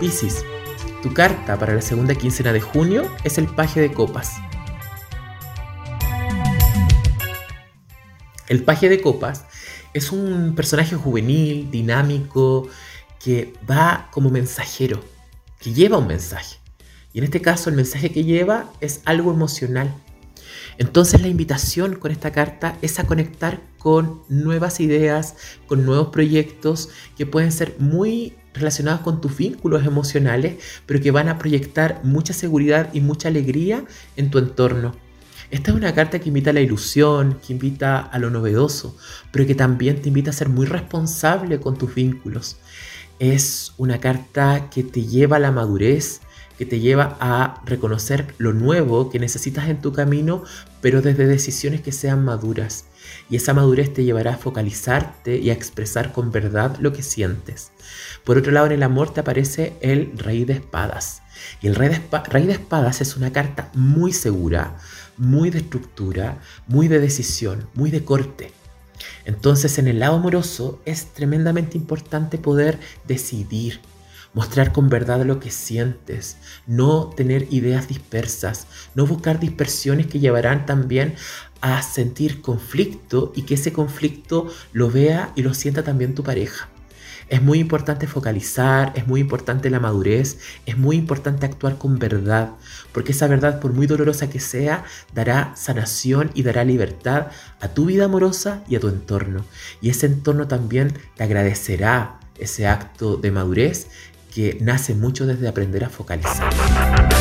Piscis, tu carta para la segunda quincena de junio es el paje de copas. El paje de copas es un personaje juvenil, dinámico, que va como mensajero, que lleva un mensaje. Y en este caso el mensaje que lleva es algo emocional. Entonces la invitación con esta carta es a conectar con nuevas ideas, con nuevos proyectos que pueden ser muy relacionados con tus vínculos emocionales, pero que van a proyectar mucha seguridad y mucha alegría en tu entorno. Esta es una carta que invita a la ilusión, que invita a lo novedoso, pero que también te invita a ser muy responsable con tus vínculos. Es una carta que te lleva a la madurez, que te lleva a reconocer lo nuevo que necesitas en tu camino, pero desde decisiones que sean maduras. Y esa madurez te llevará a focalizarte y a expresar con verdad lo que sientes. Por otro lado, en el amor te aparece el rey de espadas. Y el rey de, espadas es una carta muy segura, muy de estructura, muy de decisión, muy de corte. Entonces en el lado amoroso es tremendamente importante poder decidir, mostrar con verdad lo que sientes, no tener ideas dispersas, no buscar dispersiones que llevarán también a sentir conflicto y que ese conflicto lo vea y lo sienta también tu pareja. Es muy importante focalizar, es muy importante la madurez, es muy importante actuar con verdad, porque esa verdad, por muy dolorosa que sea, dará sanación y dará libertad a tu vida amorosa y a tu entorno. Y ese entorno también te agradecerá ese acto de madurez que nace mucho desde aprender a focalizar.